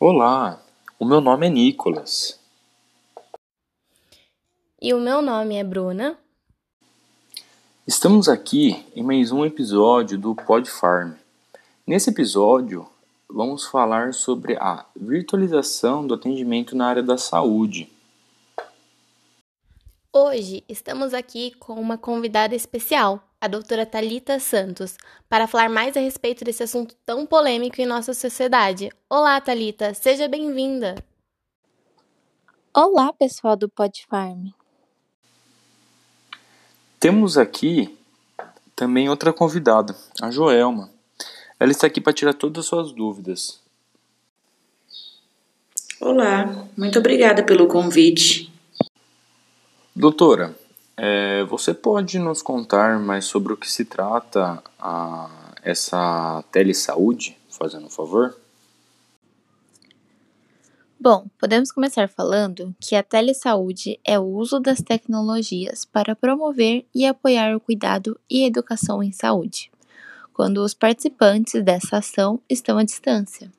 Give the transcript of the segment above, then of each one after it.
Olá, o meu nome é Nicolas. E o meu nome é Bruna. Estamos aqui em mais um episódio do Pod Farm. Nesse episódio, vamos falar sobre a virtualização do atendimento na área da saúde. Hoje estamos aqui com uma convidada especial, a doutora Talita Santos, para falar mais a respeito desse assunto tão polêmico em nossa sociedade. Olá, Talita, seja bem-vinda. Olá, pessoal do Pod Farm. Temos aqui também outra convidada, a Joelma. Ela está aqui para tirar todas as suas dúvidas. Olá, muito obrigada pelo convite. Doutora, é, você pode nos contar mais sobre o que se trata a, essa telesaúde, fazendo um favor? Bom, podemos começar falando que a telesaúde é o uso das tecnologias para promover e apoiar o cuidado e educação em saúde, quando os participantes dessa ação estão à distância.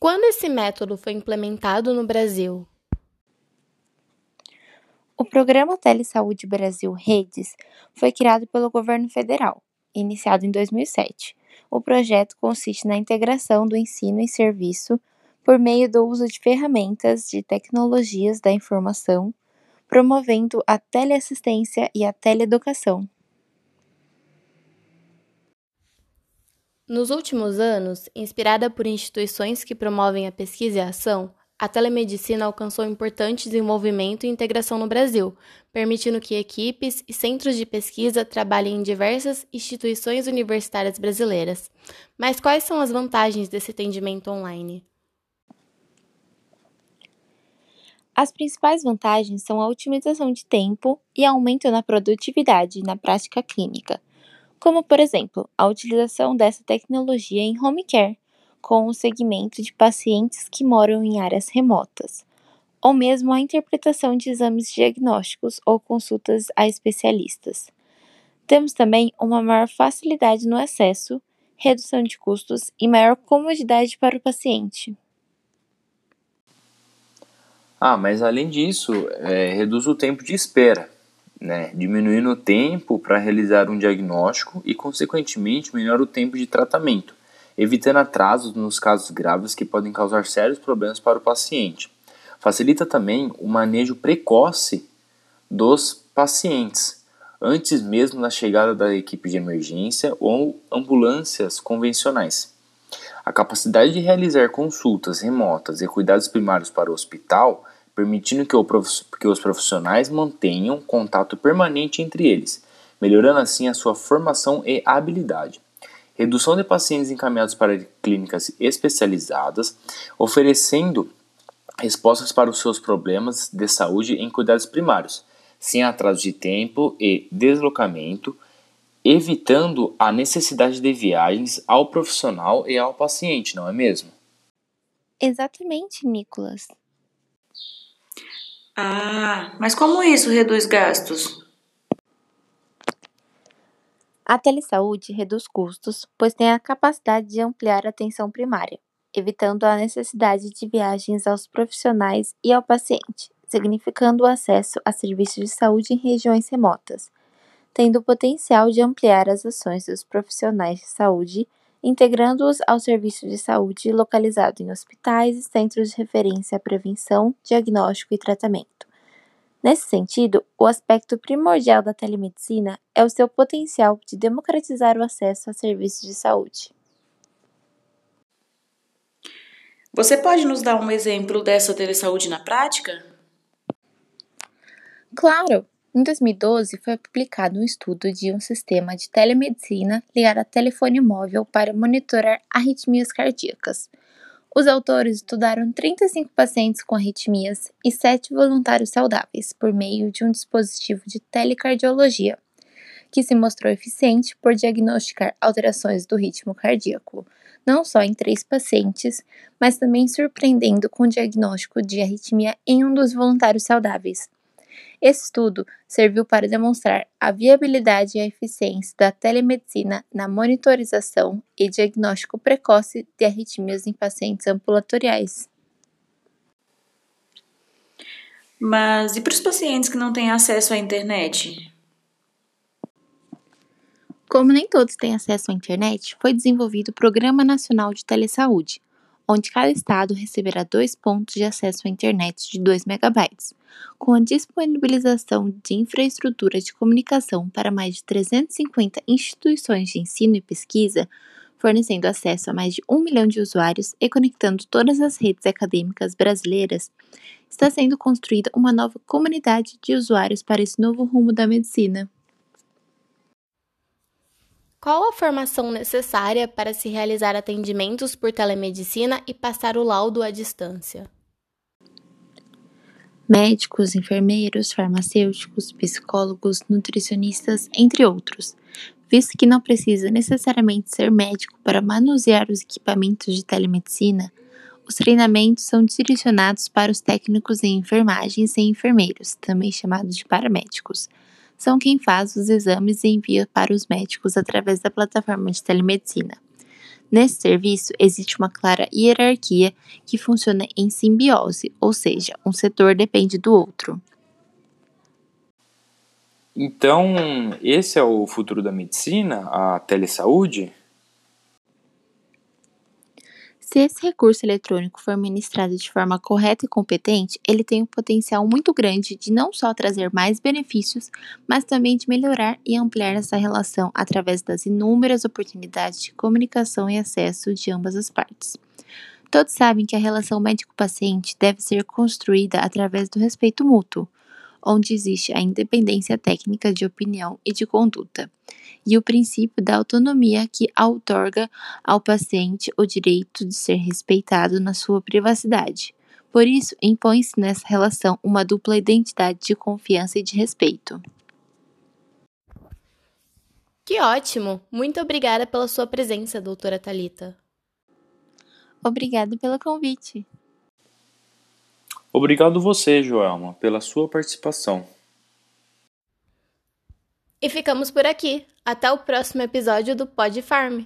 Quando esse método foi implementado no Brasil? O programa Telesaúde Brasil Redes foi criado pelo governo federal, iniciado em 2007. O projeto consiste na integração do ensino e serviço por meio do uso de ferramentas de tecnologias da informação, promovendo a teleassistência e a teleeducação. Nos últimos anos, inspirada por instituições que promovem a pesquisa e a ação, a telemedicina alcançou importante desenvolvimento e integração no Brasil, permitindo que equipes e centros de pesquisa trabalhem em diversas instituições universitárias brasileiras. Mas quais são as vantagens desse atendimento online? As principais vantagens são a otimização de tempo e aumento na produtividade na prática clínica, como, por exemplo, a utilização dessa tecnologia em home care com o segmento de pacientes que moram em áreas remotas, ou mesmo a interpretação de exames diagnósticos ou consultas a especialistas. Temos também uma maior facilidade no acesso, redução de custos e maior comodidade para o paciente. Ah, mas além disso, é, reduz o tempo de espera, né? diminuindo o tempo para realizar um diagnóstico e, consequentemente, melhora o tempo de tratamento evitando atrasos nos casos graves que podem causar sérios problemas para o paciente. Facilita também o manejo precoce dos pacientes, antes mesmo da chegada da equipe de emergência ou ambulâncias convencionais. A capacidade de realizar consultas remotas e cuidados primários para o hospital, permitindo que, que os profissionais mantenham contato permanente entre eles, melhorando assim a sua formação e habilidade redução de pacientes encaminhados para clínicas especializadas, oferecendo respostas para os seus problemas de saúde em cuidados primários, sem atraso de tempo e deslocamento, evitando a necessidade de viagens ao profissional e ao paciente, não é mesmo? Exatamente, Nicolas. Ah, mas como isso reduz gastos? A telesaúde reduz custos, pois tem a capacidade de ampliar a atenção primária, evitando a necessidade de viagens aos profissionais e ao paciente, significando o acesso a serviços de saúde em regiões remotas, tendo o potencial de ampliar as ações dos profissionais de saúde, integrando-os ao serviço de saúde localizado em hospitais e centros de referência à prevenção, diagnóstico e tratamento Nesse sentido, o aspecto primordial da telemedicina é o seu potencial de democratizar o acesso a serviços de saúde. Você pode nos dar um exemplo dessa telesaúde na prática? Claro! Em 2012, foi publicado um estudo de um sistema de telemedicina ligado a telefone móvel para monitorar arritmias cardíacas. Os autores estudaram 35 pacientes com arritmias e 7 voluntários saudáveis por meio de um dispositivo de telecardiologia, que se mostrou eficiente por diagnosticar alterações do ritmo cardíaco, não só em três pacientes, mas também surpreendendo com o diagnóstico de arritmia em um dos voluntários saudáveis. Esse estudo serviu para demonstrar a viabilidade e a eficiência da telemedicina na monitorização e diagnóstico precoce de arritmias em pacientes ambulatoriais. Mas e para os pacientes que não têm acesso à internet? Como nem todos têm acesso à internet, foi desenvolvido o Programa Nacional de Telesaúde, onde cada estado receberá dois pontos de acesso à internet de 2 megabytes, com a disponibilização de infraestrutura de comunicação para mais de 350 instituições de ensino e pesquisa, fornecendo acesso a mais de um milhão de usuários e conectando todas as redes acadêmicas brasileiras, está sendo construída uma nova comunidade de usuários para esse novo rumo da medicina. Qual a formação necessária para se realizar atendimentos por telemedicina e passar o laudo à distância? Médicos, enfermeiros, farmacêuticos, psicólogos, nutricionistas, entre outros, visto que não precisa necessariamente ser médico para manusear os equipamentos de telemedicina, os treinamentos são direcionados para os técnicos em enfermagens e enfermeiros, também chamados de paramédicos são quem faz os exames e envia para os médicos através da plataforma de telemedicina. Nesse serviço, existe uma clara hierarquia que funciona em simbiose, ou seja, um setor depende do outro. Então, esse é o futuro da medicina, a telesaúde? Se esse recurso eletrônico for ministrado de forma correta e competente, ele tem um potencial muito grande de não só trazer mais benefícios, mas também de melhorar e ampliar essa relação através das inúmeras oportunidades de comunicação e acesso de ambas as partes. Todos sabem que a relação médico-paciente deve ser construída através do respeito mútuo, onde existe a independência técnica de opinião e de conduta e o princípio da autonomia que outorga ao paciente o direito de ser respeitado na sua privacidade. Por isso, impõe-se nessa relação uma dupla identidade de confiança e de respeito. Que ótimo! Muito obrigada pela sua presença, doutora Talita. Obrigada pelo convite. Obrigado você, Joelma, pela sua participação. E ficamos por aqui. Até o próximo episódio do Pod Farm.